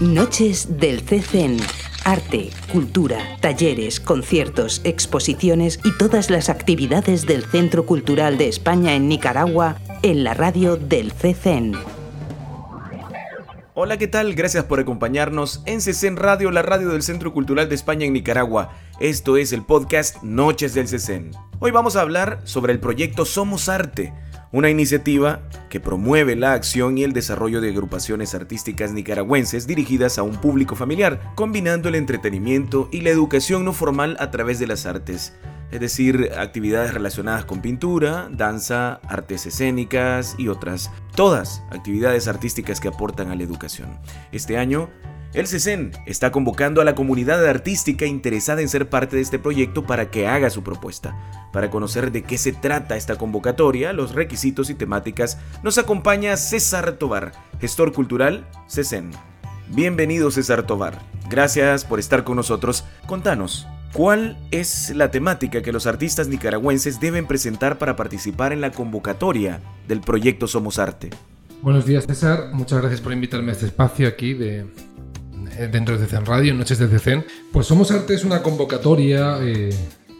Noches del CCN. Arte, cultura, talleres, conciertos, exposiciones y todas las actividades del Centro Cultural de España en Nicaragua en la radio del CCN. Hola, ¿qué tal? Gracias por acompañarnos en CCN Radio, la radio del Centro Cultural de España en Nicaragua. Esto es el podcast Noches del CCN. Hoy vamos a hablar sobre el proyecto Somos Arte una iniciativa que promueve la acción y el desarrollo de agrupaciones artísticas nicaragüenses dirigidas a un público familiar, combinando el entretenimiento y la educación no formal a través de las artes, es decir, actividades relacionadas con pintura, danza, artes escénicas y otras, todas actividades artísticas que aportan a la educación. Este año el CESEN está convocando a la comunidad artística interesada en ser parte de este proyecto para que haga su propuesta. Para conocer de qué se trata esta convocatoria, los requisitos y temáticas, nos acompaña César Tobar, gestor cultural CESEN. Bienvenido César Tobar. Gracias por estar con nosotros. Contanos, ¿cuál es la temática que los artistas nicaragüenses deben presentar para participar en la convocatoria del proyecto Somos Arte? Buenos días César, muchas gracias por invitarme a este espacio aquí de, dentro de CECEN Radio, en Noches de CECEN. Pues Somos Arte es una convocatoria eh,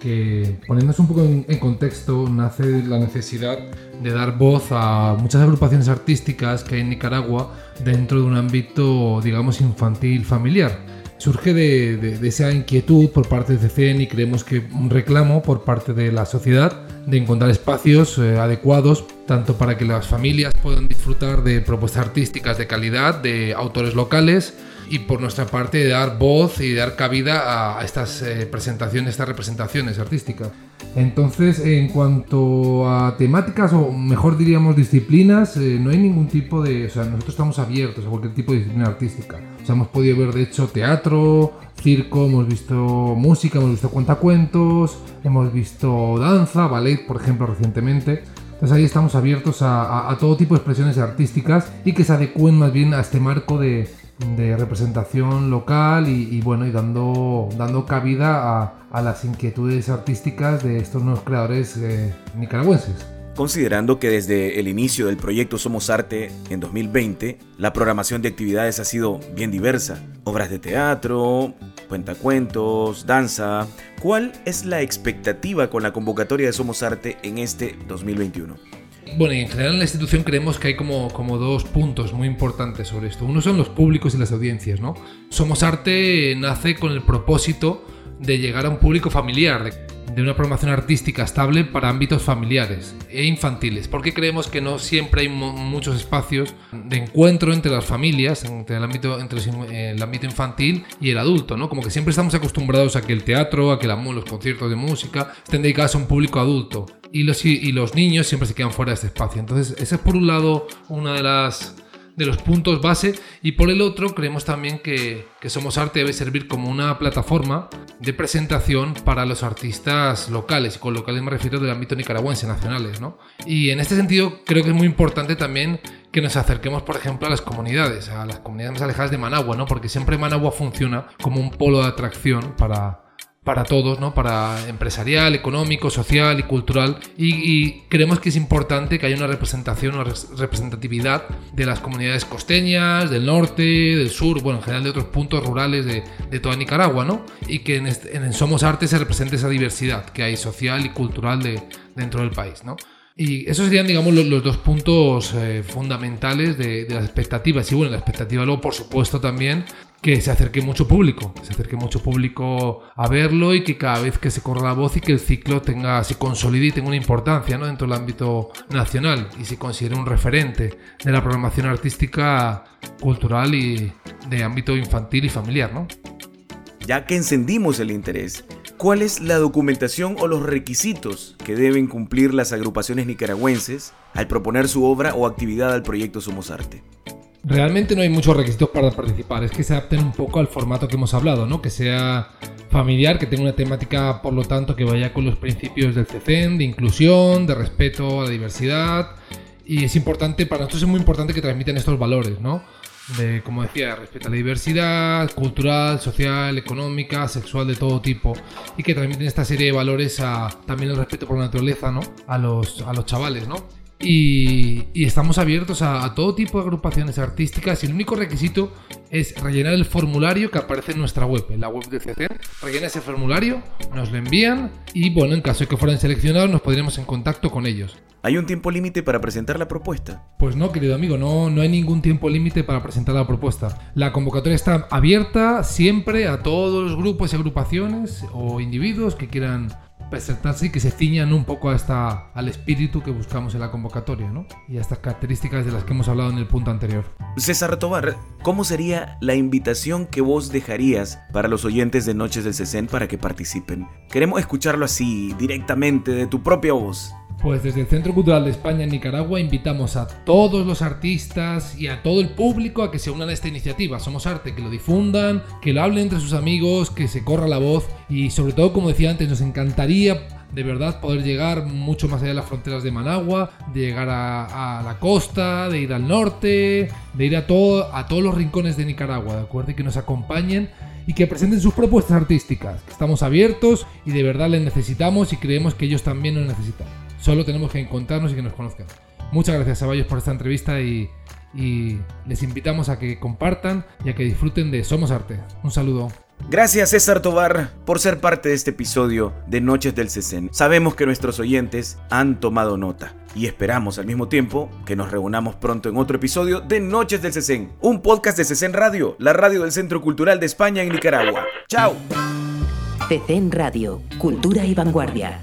que, poniéndose un poco en, contexto, nace la necesidad de dar voz a muchas agrupaciones artísticas que hay en Nicaragua dentro de un ámbito, digamos, infantil familiar surge de, esa inquietud por parte de CECEN y creemos que un reclamo por parte de la sociedad de encontrar espacios eh, adecuados tanto para que las familias puedan disfrutar de propuestas artísticas de calidad de autores locales y por nuestra parte de dar voz y dar cabida a, estas eh, presentaciones, estas representaciones artísticas. Entonces, en cuanto a temáticas, o mejor diríamos disciplinas, eh, no hay ningún tipo de... O sea, nosotros estamos abiertos a cualquier tipo de disciplina artística. O sea, hemos podido ver, de hecho, teatro, circo, hemos visto música, hemos visto cuentacuentos, hemos visto danza, ballet, por ejemplo, recientemente. Entonces ahí estamos abiertos a, a, todo tipo de expresiones artísticas y que se adecúen más bien a este marco de, de representación local y, bueno y dando, dando cabida a, a, las inquietudes artísticas de estos nuevos creadores eh, nicaragüenses. Considerando que desde el inicio del proyecto Somos Arte en 2020, la programación de actividades ha sido bien diversa. Obras de teatro, cuentacuentos, danza. ¿Cuál es la expectativa con la convocatoria de Somos Arte en este 2021? Bueno, en general en la institución creemos que hay como, como dos puntos muy importantes sobre esto. Uno son los públicos y las audiencias, ¿no? Somos Arte nace con el propósito de llegar a un público familiar, de una programación artística estable para ámbitos familiares e infantiles, porque creemos que no siempre hay muchos espacios de encuentro entre las familias, entre el ámbito, entre el ámbito infantil y el adulto, ¿no? Como que siempre estamos acostumbrados a que el teatro, a que la, los conciertos de música estén dedicados a un público adulto y los, y los niños siempre se quedan fuera de este espacio. Entonces, ese es por un lado una de las de los puntos base y por el otro creemos también que, que, Somos Arte debe servir como una plataforma de presentación para los artistas locales y con locales me refiero del ámbito nicaragüense, nacionales. ¿no? Y en este sentido creo que es muy importante también que nos acerquemos, por ejemplo, a las comunidades, a las comunidades más alejadas de Managua, ¿no? porque siempre Managua funciona como un polo de atracción para para todos, ¿no? Para empresarial, económico, social y cultural. Y, creemos que es importante que haya una representación, una representatividad de las comunidades costeñas, del norte, del sur, bueno, en general de otros puntos rurales de, toda Nicaragua, ¿no? Y que en, Somos Arte se represente esa diversidad que hay social y cultural de, dentro del país, ¿no? Y esos serían, digamos, los, dos puntos eh, fundamentales de, de, las expectativas. Y bueno, la expectativa luego, por supuesto, también que se acerque mucho público, se acerque mucho público a verlo y que cada vez que se corra la voz y que el ciclo tenga, se consolide y tenga una importancia ¿no? dentro del ámbito nacional y se considere un referente de la programación artística, cultural y de ámbito infantil y familiar. ¿no? Ya que encendimos el interés, ¿cuál es la documentación o los requisitos que deben cumplir las agrupaciones nicaragüenses al proponer su obra o actividad al proyecto Somos Arte? Realmente no hay muchos requisitos para participar, es que se adapten un poco al formato que hemos hablado, ¿no? Que sea familiar, que tenga una temática, por lo tanto, que vaya con los principios del CECEN, de inclusión, de respeto a la diversidad. Y es importante, para nosotros es muy importante que transmiten estos valores, ¿no? De, como decía, respeto a la diversidad cultural, social, económica, sexual, de todo tipo. Y que transmiten esta serie de valores a también el respeto por la naturaleza, ¿no? A los, a los chavales, ¿no? Y, estamos abiertos a, todo tipo de agrupaciones artísticas y el único requisito es rellenar el formulario que aparece en nuestra web, en la web de CC. Rellena ese formulario, nos lo envían y bueno, en caso de que fueran seleccionados nos podríamos en contacto con ellos. ¿Hay un tiempo límite para presentar la propuesta? Pues no, querido amigo, no, no hay ningún tiempo límite para presentar la propuesta. La convocatoria está abierta siempre a todos los grupos y agrupaciones o individuos que quieran presentarse y que se ciñan un poco a esta, al espíritu que buscamos en la convocatoria, ¿no? Y a estas características de las que hemos hablado en el punto anterior. César Tobar, ¿cómo sería la invitación que vos dejarías para los oyentes de Noches del CECEN para que participen? Queremos escucharlo así, directamente, de tu propia voz. Pues desde el Centro Cultural de España en Nicaragua invitamos a todos los artistas y a todo el público a que se unan a esta iniciativa. Somos Arte, que lo difundan, que lo hablen entre sus amigos, que se corra la voz y sobre todo, como decía antes, nos encantaría de verdad poder llegar mucho más allá de las fronteras de Managua, de llegar a, la costa, de ir al norte, de ir a, a todos los rincones de Nicaragua, ¿de acuerdo? Y que nos acompañen y que presenten sus propuestas artísticas. Estamos abiertos y de verdad les necesitamos y creemos que ellos también nos necesitan. Solo tenemos que encontrarnos y que nos conozcan. Muchas gracias a por esta entrevista y, les invitamos a que compartan y a que disfruten de Somos Arte. Un saludo. Gracias César Tobar por ser parte de este episodio de Noches del CECEN. Sabemos que nuestros oyentes han tomado nota y esperamos al mismo tiempo que nos reunamos pronto en otro episodio de Noches del CECEN, un podcast de CECEN Radio, la radio del Centro Cultural de España en Nicaragua. ¡Chao! CECEN Radio, Cultura y Vanguardia.